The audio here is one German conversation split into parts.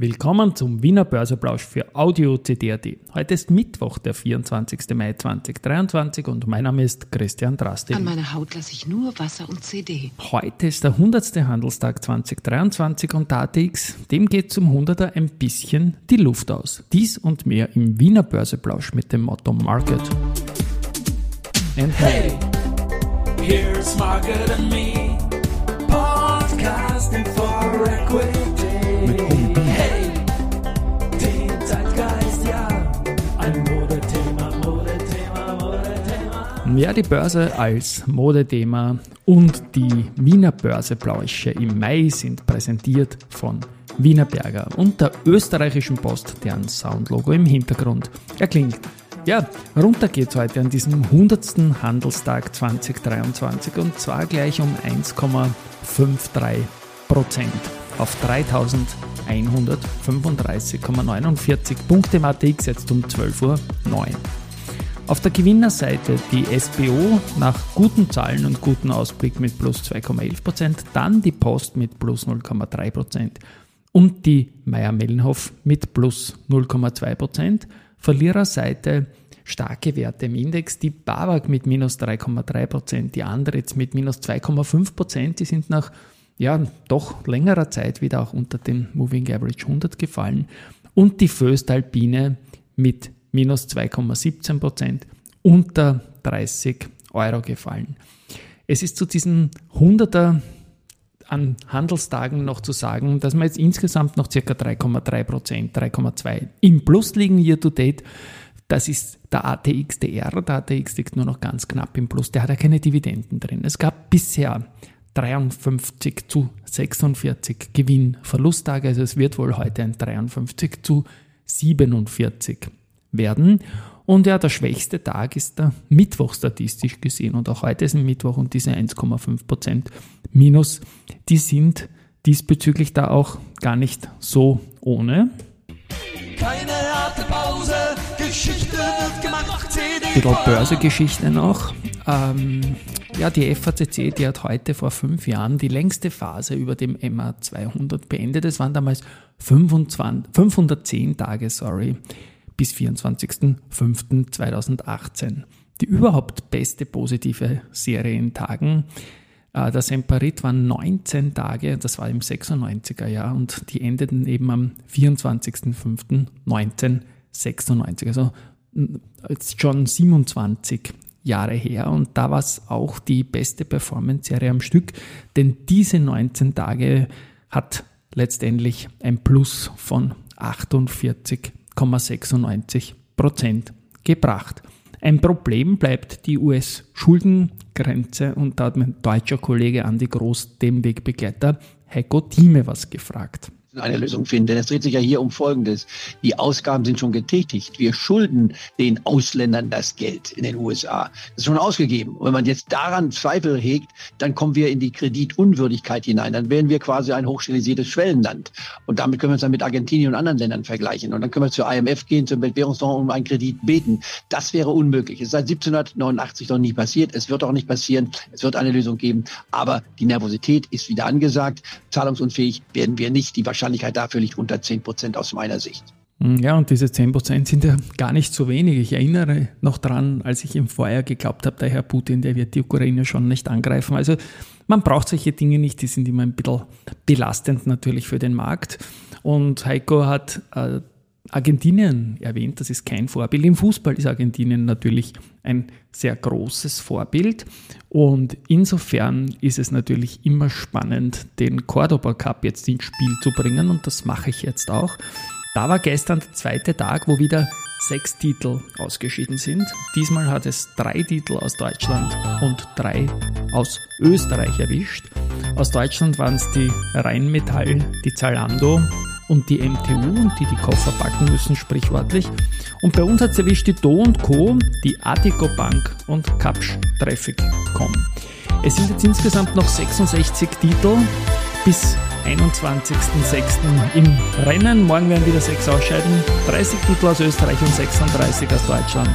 Willkommen zum Wiener Börseplausch für Audio CD.at. Heute ist Mittwoch, der 24. Mai 2023 und mein Name ist Christian Drasti. An meiner Haut lasse ich nur Wasser und CD. Heute ist der 100. Handelstag 2023 und ATX, dem geht zum 100er ein bisschen die Luft aus. Dies und mehr im Wiener Börseplausch mit dem Motto Market. And hey, here's Market and me, podcasting for equity. Ja, die Börse als Modethema und die Wiener Börseblausche im Mai sind präsentiert von Wiener Berger und der österreichischen Post, deren Soundlogo im Hintergrund erklingt. Ja, runter geht's heute an diesem 100. Handelstag 2023 und zwar gleich um 1,53 Prozent auf 3135,49 Punkte im ATX jetzt um 12.09 Uhr. Auf der Gewinnerseite die SBO nach guten Zahlen und guten Ausblick mit plus 2,11%, dann die Post mit plus 0,3% und die Meier-Mellenhof mit plus 0,2%. Verliererseite starke Werte im Index, die BAWAG mit minus 3,3%, die andere jetzt mit minus 2,5%, die sind nach ja, doch längerer Zeit wieder auch unter den Moving Average 100 gefallen und die Föstalpine mit minus 2,17% unter 30 Euro gefallen. Es ist zu diesen 100er an Handelstagen noch zu sagen, dass wir jetzt insgesamt noch ca. 3,3%, 3,2% im Plus liegen year to date. Das ist der ATXDR. Der ATX liegt nur noch ganz knapp im Plus. Der hat ja keine Dividenden drin. Es gab bisher 53 zu 46 Gewinn-Verlusttage. Also es wird wohl heute ein 53 zu 47 werden. Und ja, der schwächste Tag ist der Mittwoch statistisch gesehen. Und auch heute ist ein Mittwoch und diese 1,5% Minus, die sind diesbezüglich da auch gar nicht so ohne. Keine harte Pause, Geschichte wird gemacht, CD. Börsegeschichte noch. Ähm, ja, die FACC, die hat heute vor fünf Jahren die längste Phase über dem MA 200 beendet. Es waren damals 25, 510 Tage, sorry, bis 24.05.2018. Die überhaupt beste positive Serie in Tagen. Äh, Das Semperit waren 19 Tage, das war im 96er Jahr und die endeten eben am 24.05.1996. Also jetzt schon 27 Jahre her und da war es auch die beste Performance-Serie am Stück, denn diese 19 Tage hat letztendlich ein Plus von 48,96 Prozent gebracht. Ein Problem bleibt die US-Schuldengrenze und da hat mein deutscher Kollege Andi Groß, dem Wegbegleiter Heiko Thieme, was gefragt eine Lösung finden. Denn es dreht sich ja hier um Folgendes. Die Ausgaben sind schon getätigt. Wir schulden den Ausländern das Geld in den USA. Das ist schon ausgegeben. Und wenn man jetzt daran Zweifel hegt, dann kommen wir in die Kreditunwürdigkeit hinein. Dann wären wir quasi ein hochstilisiertes Schwellenland. Und damit können wir uns dann mit Argentinien und anderen Ländern vergleichen. Und dann können wir zur IMF gehen, zum Weltwährungsfonds um einen Kredit beten. Das wäre unmöglich. Es ist seit 1789 noch nie passiert. Es wird auch nicht passieren. Es wird eine Lösung geben. Aber die Nervosität ist wieder angesagt. Zahlungsunfähig werden wir nicht. Die Wahrscheinlichkeit dafür liegt unter 10 Prozent aus meiner Sicht. Ja, und diese 10% sind ja gar nicht so wenig. Ich erinnere noch dran, als ich im Vorjahr geglaubt habe, der Herr Putin, der wird die Ukraine schon nicht angreifen. Also man braucht solche Dinge nicht, die sind immer ein bisschen belastend natürlich für den Markt. Und Heiko hat äh, Argentinien erwähnt, das ist kein Vorbild. Im Fußball ist Argentinien natürlich ein sehr großes Vorbild und insofern ist es natürlich immer spannend, den Cordoba Cup jetzt ins Spiel zu bringen und das mache ich jetzt auch. Da war gestern der zweite Tag, wo wieder sechs Titel ausgeschieden sind. Diesmal hat es drei Titel aus Deutschland und drei aus Österreich erwischt. Aus Deutschland waren es die Rheinmetall, die Zalando und die MTU und die die Koffer packen müssen, sprichwörtlich. Und bei uns hat es erwischt die Do und Co., die Artico Bank und Kapsch Traffic.com. Es sind jetzt insgesamt noch 66 Titel bis 21.06. im Rennen. Morgen werden wieder sechs ausscheiden. 30 Titel aus Österreich und 36 aus Deutschland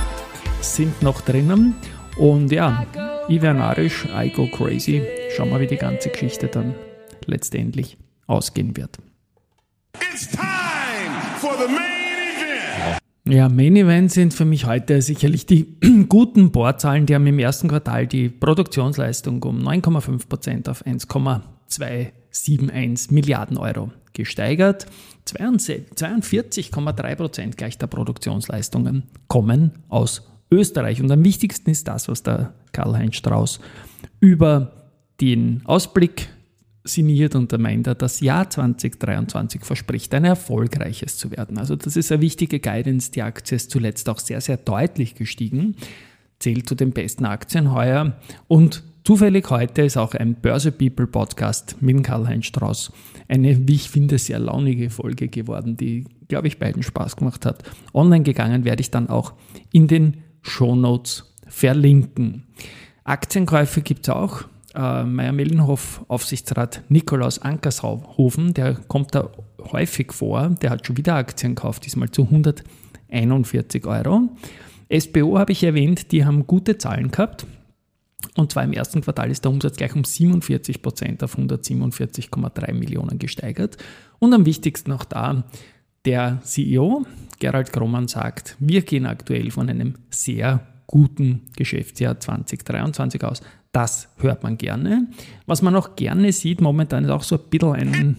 sind noch drinnen. Und ja, ich wäre narrisch, I go crazy. Schauen wir, wie die ganze Geschichte dann letztendlich ausgehen wird. It's time! Ja, Main Event sind für mich heute sicherlich die guten Bohrzahlen. Die haben im ersten Quartal die Produktionsleistung um 9,5% auf 1,271 Milliarden Euro gesteigert. 42,3% gleich der Produktionsleistungen kommen aus Österreich. Und am wichtigsten ist das, was der Karl-Heinz Strauß über den Ausblick signiert und da meint er, das Jahr 2023 verspricht ein erfolgreiches zu werden. Also das ist eine wichtige Guidance. Die Aktie ist zuletzt auch sehr, sehr deutlich gestiegen, zählt zu den besten Aktien heuer und zufällig heute ist auch ein Börse People Podcast mit Karl-Heinz Strauß eine, wie ich finde, sehr launige Folge geworden, die, glaube ich, beiden Spaß gemacht hat. Online gegangen werde ich dann auch in den Show Notes verlinken. Aktienkäufe gibt es auch äh, Meier-Mellenhof Aufsichtsrat Nikolaus Ankershofen, der kommt da häufig vor, der hat schon wieder Aktien gekauft, diesmal zu 141 Euro. SBO habe ich erwähnt, die haben gute Zahlen gehabt. Und zwar im ersten Quartal ist der Umsatz gleich um 47 Prozent auf 147,3 Millionen gesteigert. Und am wichtigsten auch da, der CEO Gerald Grommann sagt, wir gehen aktuell von einem sehr guten Geschäftsjahr 2023 aus. Das hört man gerne. Was man auch gerne sieht momentan ist auch so ein bisschen ein...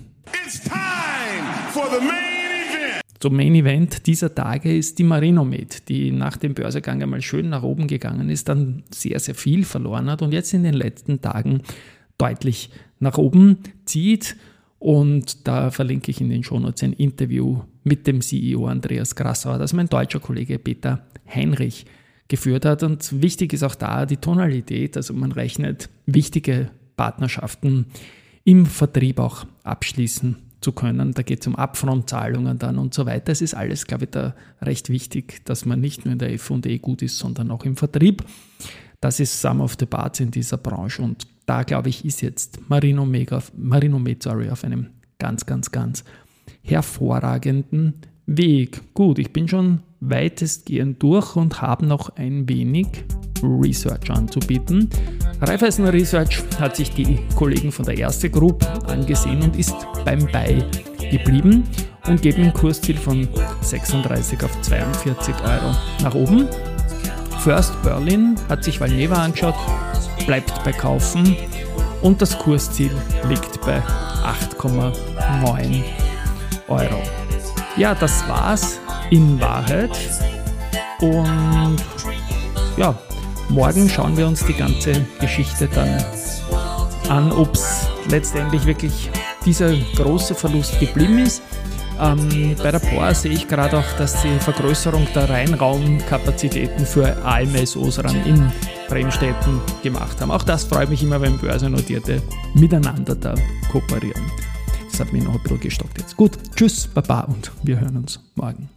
So Main Event dieser Tage ist die Marinomed, die nach dem Börsegang einmal schön nach oben gegangen ist, dann sehr, sehr viel verloren hat und jetzt in den letzten Tagen deutlich nach oben zieht. Und da verlinke ich in den Shownotes ein Interview mit dem CEO Andreas Grassauer, das ist mein deutscher Kollege Peter Heinrich geführt hat. Und wichtig ist auch da die Tonalität. Also man rechnet wichtige Partnerschaften im Vertrieb auch abschließen zu können. Da geht es um Upfront-Zahlungen dann und so weiter. Es ist alles, glaube ich, da recht wichtig, dass man nicht nur in der F&E gut ist, sondern auch im Vertrieb. Das ist Sum of the Parts in dieser Branche und da, glaube ich, ist jetzt Marino, Mega, Med auf einem ganz, ganz, ganz hervorragenden Weg. Gut, ich bin schon weitestgehend durch und habe noch ein wenig Research anzubieten. Raiffeisen Research hat sich die Kollegen von der Erste Group angesehen und ist beim Buy geblieben und geht ein Kursziel von 36 auf 42 Euro nach oben. First Berlin hat sich Valneva angeschaut, bleibt bei Kaufen und das Kursziel liegt bei 8,9 Euro. Ja, das war's in Wahrheit. Und ja, morgen schauen wir uns die ganze Geschichte dann an, ob es letztendlich wirklich dieser große Verlust geblieben ist. Ähm, bei der POR sehe ich gerade auch, dass die Vergrößerung der Reinraumkapazitäten für AMSOs ran in Bremstätten gemacht haben. Auch das freut mich immer, wenn Börsennotierte miteinander da kooperieren. Das hat mich noch ein bisschen gestockt jetzt. Gut, tschüss, Baba und wir hören uns morgen.